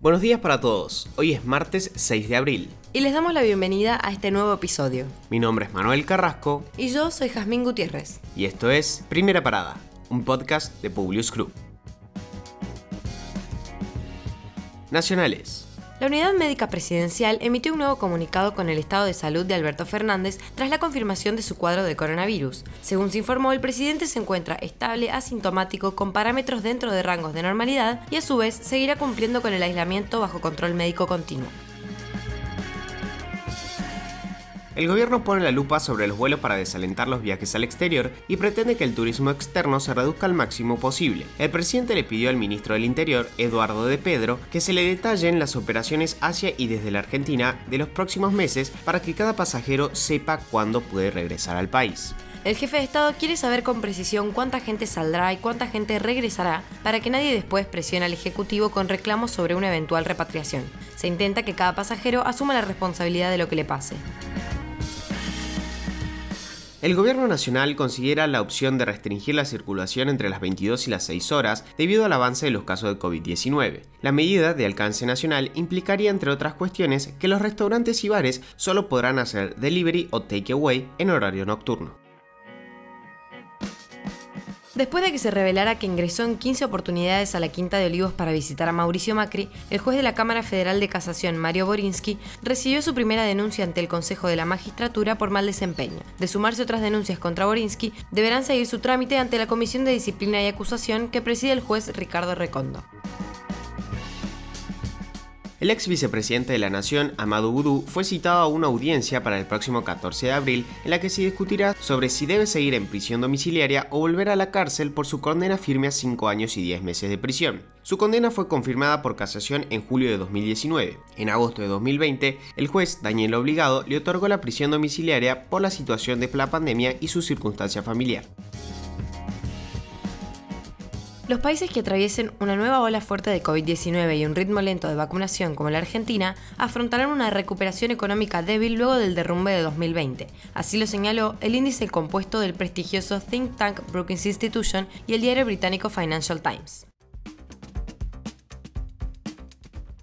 Buenos días para todos. Hoy es martes 6 de abril. Y les damos la bienvenida a este nuevo episodio. Mi nombre es Manuel Carrasco. Y yo soy Jazmín Gutiérrez. Y esto es Primera Parada, un podcast de Publius Group. Nacionales. La Unidad Médica Presidencial emitió un nuevo comunicado con el estado de salud de Alberto Fernández tras la confirmación de su cuadro de coronavirus. Según se informó, el presidente se encuentra estable, asintomático, con parámetros dentro de rangos de normalidad y a su vez seguirá cumpliendo con el aislamiento bajo control médico continuo. El gobierno pone la lupa sobre los vuelos para desalentar los viajes al exterior y pretende que el turismo externo se reduzca al máximo posible. El presidente le pidió al ministro del Interior, Eduardo de Pedro, que se le detallen las operaciones hacia y desde la Argentina de los próximos meses para que cada pasajero sepa cuándo puede regresar al país. El jefe de Estado quiere saber con precisión cuánta gente saldrá y cuánta gente regresará para que nadie después presione al Ejecutivo con reclamos sobre una eventual repatriación. Se intenta que cada pasajero asuma la responsabilidad de lo que le pase. El gobierno nacional considera la opción de restringir la circulación entre las 22 y las 6 horas debido al avance de los casos de COVID-19. La medida de alcance nacional implicaría, entre otras cuestiones, que los restaurantes y bares solo podrán hacer delivery o takeaway en horario nocturno. Después de que se revelara que ingresó en 15 oportunidades a la Quinta de Olivos para visitar a Mauricio Macri, el juez de la Cámara Federal de Casación, Mario Borinsky, recibió su primera denuncia ante el Consejo de la Magistratura por mal desempeño. De sumarse otras denuncias contra Borinsky, deberán seguir su trámite ante la Comisión de Disciplina y Acusación que preside el juez Ricardo Recondo. El ex vicepresidente de la Nación, Amadou Boudou, fue citado a una audiencia para el próximo 14 de abril en la que se discutirá sobre si debe seguir en prisión domiciliaria o volver a la cárcel por su condena firme a 5 años y 10 meses de prisión. Su condena fue confirmada por casación en julio de 2019. En agosto de 2020, el juez Daniel Obligado le otorgó la prisión domiciliaria por la situación de la pandemia y su circunstancia familiar. Los países que atraviesen una nueva ola fuerte de COVID-19 y un ritmo lento de vacunación como la Argentina afrontarán una recuperación económica débil luego del derrumbe de 2020. Así lo señaló el índice compuesto del prestigioso think tank Brookings Institution y el diario británico Financial Times.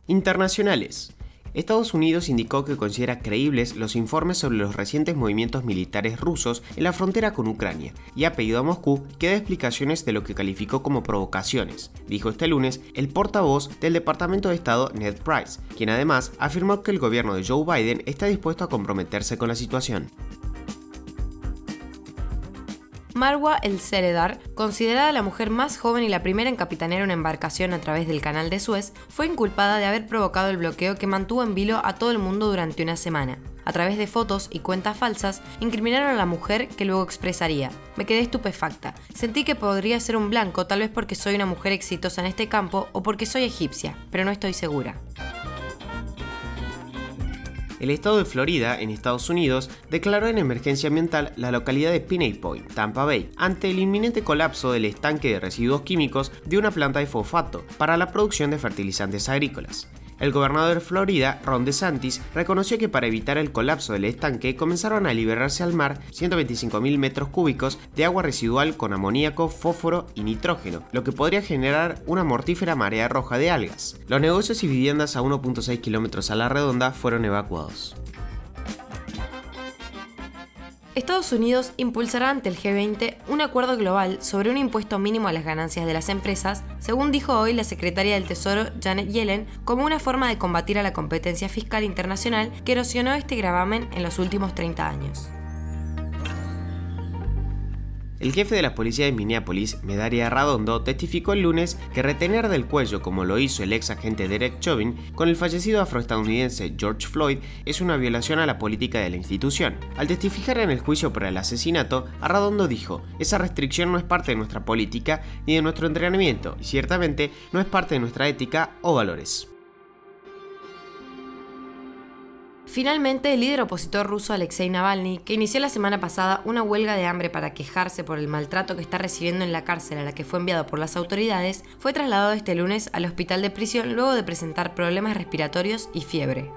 Internacionales. Estados Unidos indicó que considera creíbles los informes sobre los recientes movimientos militares rusos en la frontera con Ucrania y ha pedido a Moscú que dé explicaciones de lo que calificó como provocaciones, dijo este lunes el portavoz del Departamento de Estado Ned Price, quien además afirmó que el gobierno de Joe Biden está dispuesto a comprometerse con la situación. Marwa El Seredar, considerada la mujer más joven y la primera en capitanear una embarcación a través del canal de Suez, fue inculpada de haber provocado el bloqueo que mantuvo en vilo a todo el mundo durante una semana. A través de fotos y cuentas falsas, incriminaron a la mujer que luego expresaría, me quedé estupefacta, sentí que podría ser un blanco tal vez porque soy una mujer exitosa en este campo o porque soy egipcia, pero no estoy segura. El estado de Florida, en Estados Unidos, declaró en emergencia ambiental la localidad de Piney Point, Tampa Bay, ante el inminente colapso del estanque de residuos químicos de una planta de fosfato para la producción de fertilizantes agrícolas. El gobernador de Florida, Ron DeSantis, reconoció que para evitar el colapso del estanque comenzaron a liberarse al mar 125.000 metros cúbicos de agua residual con amoníaco, fósforo y nitrógeno, lo que podría generar una mortífera marea roja de algas. Los negocios y viviendas a 1.6 kilómetros a la redonda fueron evacuados. Estados Unidos impulsará ante el G20 un acuerdo global sobre un impuesto mínimo a las ganancias de las empresas, según dijo hoy la secretaria del Tesoro Janet Yellen, como una forma de combatir a la competencia fiscal internacional que erosionó este gravamen en los últimos 30 años. El jefe de la policía de Minneapolis, Medaria Radondo, testificó el lunes que retener del cuello, como lo hizo el ex agente Derek Chauvin, con el fallecido afroestadounidense George Floyd, es una violación a la política de la institución. Al testificar en el juicio por el asesinato, Arradondo dijo, esa restricción no es parte de nuestra política ni de nuestro entrenamiento, y ciertamente no es parte de nuestra ética o valores. Finalmente, el líder opositor ruso Alexei Navalny, que inició la semana pasada una huelga de hambre para quejarse por el maltrato que está recibiendo en la cárcel a la que fue enviado por las autoridades, fue trasladado este lunes al hospital de prisión luego de presentar problemas respiratorios y fiebre.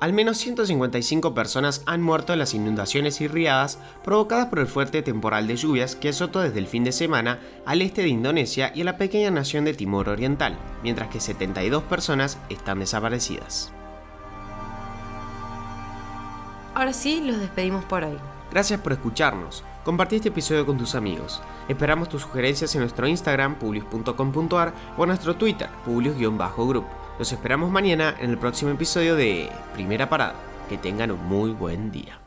Al menos 155 personas han muerto en las inundaciones y riadas provocadas por el fuerte temporal de lluvias que azotó desde el fin de semana al este de Indonesia y a la pequeña nación de Timor Oriental, mientras que 72 personas están desaparecidas. Ahora sí, los despedimos por hoy. Gracias por escucharnos. Compartí este episodio con tus amigos. Esperamos tus sugerencias en nuestro Instagram, publius.com.ar o en nuestro Twitter, publius-group. Los esperamos mañana en el próximo episodio de Primera Parada. Que tengan un muy buen día.